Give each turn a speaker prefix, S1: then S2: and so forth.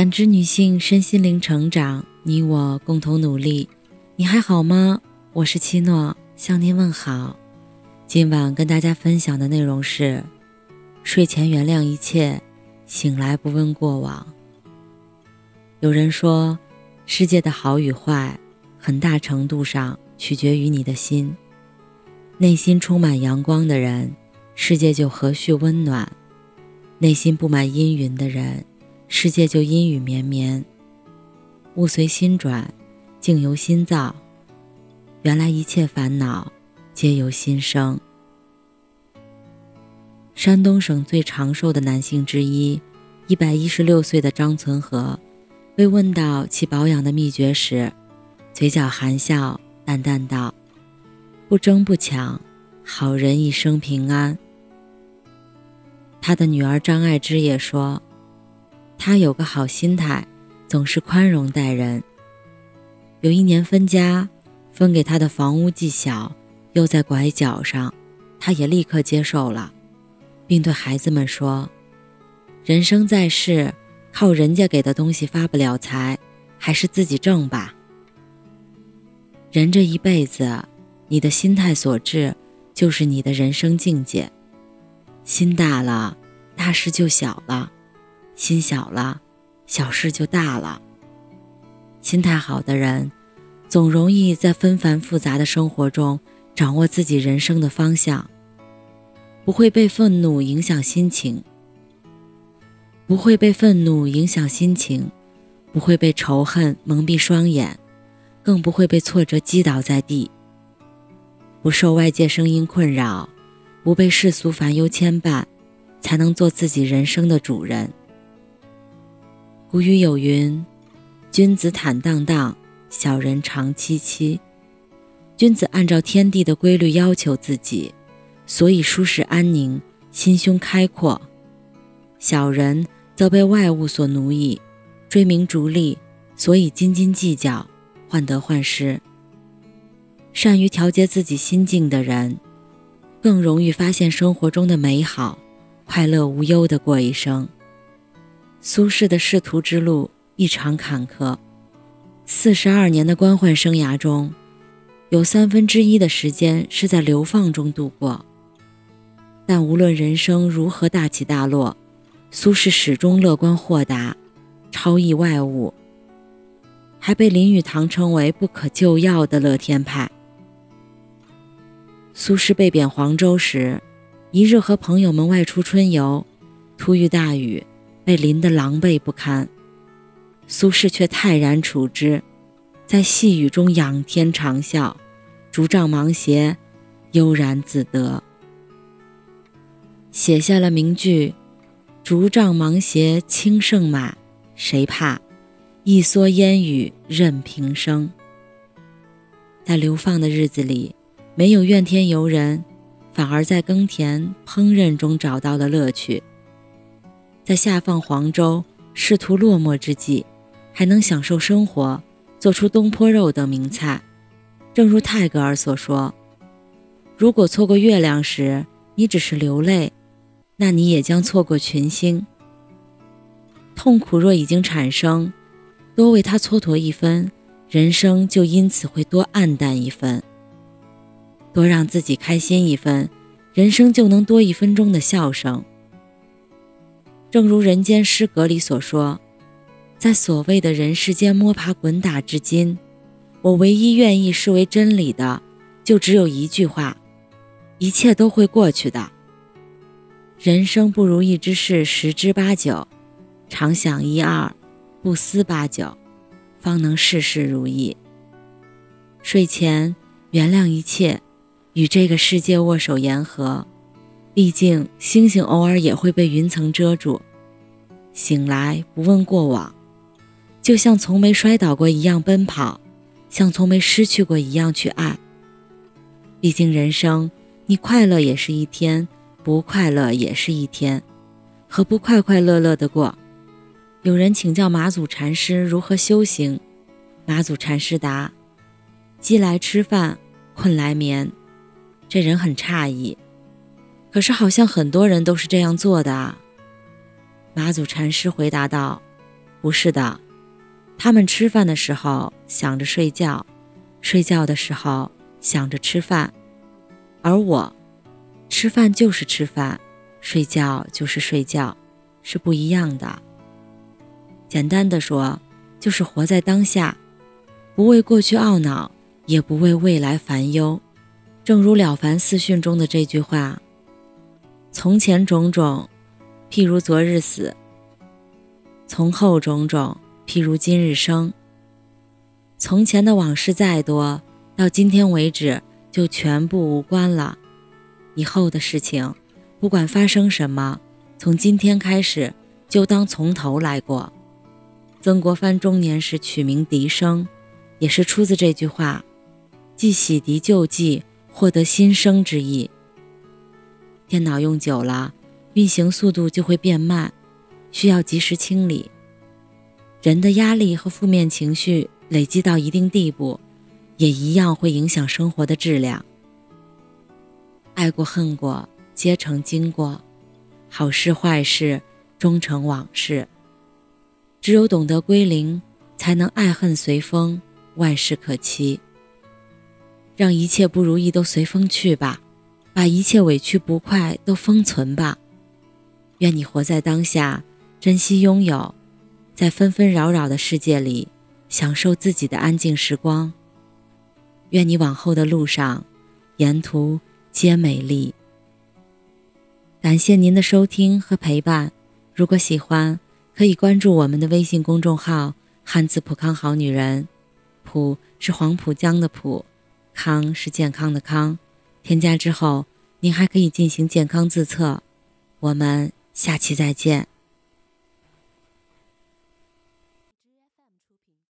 S1: 感知女性身心灵成长，你我共同努力。你还好吗？我是七诺，向您问好。今晚跟大家分享的内容是：睡前原谅一切，醒来不问过往。有人说，世界的好与坏，很大程度上取决于你的心。内心充满阳光的人，世界就和煦温暖；内心布满阴云的人，世界就阴雨绵绵。物随心转，境由心造。原来一切烦恼皆由心生。山东省最长寿的男性之一，一百一十六岁的张存和。被问到其保养的秘诀时，嘴角含笑，淡淡道：“不争不抢，好人一生平安。”他的女儿张爱芝也说：“他有个好心态，总是宽容待人。有一年分家，分给他的房屋既小，又在拐角上，他也立刻接受了，并对孩子们说：‘人生在世。’”靠人家给的东西发不了财，还是自己挣吧。人这一辈子，你的心态所致，就是你的人生境界。心大了，大事就小了；心小了，小事就大了。心态好的人，总容易在纷繁复杂的生活中掌握自己人生的方向，不会被愤怒影响心情。不会被愤怒影响心情，不会被仇恨蒙蔽双眼，更不会被挫折击倒在地。不受外界声音困扰，不被世俗烦忧牵绊，才能做自己人生的主人。古语有云：“君子坦荡荡，小人长戚戚。”君子按照天地的规律要求自己，所以舒适安宁，心胸开阔。小人。则被外物所奴役，追名逐利，所以斤斤计较，患得患失。善于调节自己心境的人，更容易发现生活中的美好，快乐无忧地过一生。苏轼的仕途之路异常坎坷，四十二年的官宦生涯中，有三分之一的时间是在流放中度过。但无论人生如何大起大落，苏轼始终乐观豁达，超逸外物，还被林语堂称为不可救药的乐天派。苏轼被贬黄州时，一日和朋友们外出春游，突遇大雨，被淋得狼狈不堪。苏轼却泰然处之，在细雨中仰天长啸，竹杖芒鞋，悠然自得，写下了名句。竹杖芒鞋轻胜马，谁怕？一蓑烟雨任平生。在流放的日子里，没有怨天尤人，反而在耕田烹饪中找到了乐趣。在下放黄州，仕途落寞之际，还能享受生活，做出东坡肉等名菜。正如泰戈尔所说：“如果错过月亮时，你只是流泪。”那你也将错过群星。痛苦若已经产生，多为他蹉跎一分，人生就因此会多黯淡一分；多让自己开心一分，人生就能多一分钟的笑声。正如《人间失格》里所说，在所谓的人世间摸爬滚打至今，我唯一愿意视为真理的，就只有一句话：一切都会过去的。人生不如意之事十之八九，常想一二，不思八九，方能事事如意。睡前原谅一切，与这个世界握手言和。毕竟星星偶尔也会被云层遮住。醒来不问过往，就像从没摔倒过一样奔跑，像从没失去过一样去爱。毕竟人生，你快乐也是一天。不快乐也是一天，何不快快乐乐的过？有人请教马祖禅师如何修行，马祖禅师答：“饥来吃饭，困来眠。”这人很诧异，可是好像很多人都是这样做的啊。马祖禅师回答道：“不是的，他们吃饭的时候想着睡觉，睡觉的时候想着吃饭，而我，吃饭就是吃饭，睡觉就是睡觉，是不一样的。简单的说，就是活在当下，不为过去懊恼，也不为未来烦忧。正如《了凡四训》中的这句话：“从前种种，譬如昨日死；从后种种，譬如今日生。”从前的往事再多，到今天为止就全部无关了。以后的事情，不管发生什么，从今天开始就当从头来过。曾国藩中年时取名笛声，也是出自这句话，既洗涤旧迹，获得新生之意。电脑用久了，运行速度就会变慢，需要及时清理。人的压力和负面情绪累积到一定地步，也一样会影响生活的质量。爱过恨过，皆成经过，好事坏事终成往事。只有懂得归零，才能爱恨随风，万事可期。让一切不如意都随风去吧，把一切委屈不快都封存吧。愿你活在当下，珍惜拥有，在纷纷扰扰的世界里，享受自己的安静时光。愿你往后的路上，沿途皆美丽。感谢您的收听和陪伴，如果喜欢。可以关注我们的微信公众号“汉字浦康好女人”，浦是黄浦江的浦，康是健康的康。添加之后，您还可以进行健康自测。我们下期再见。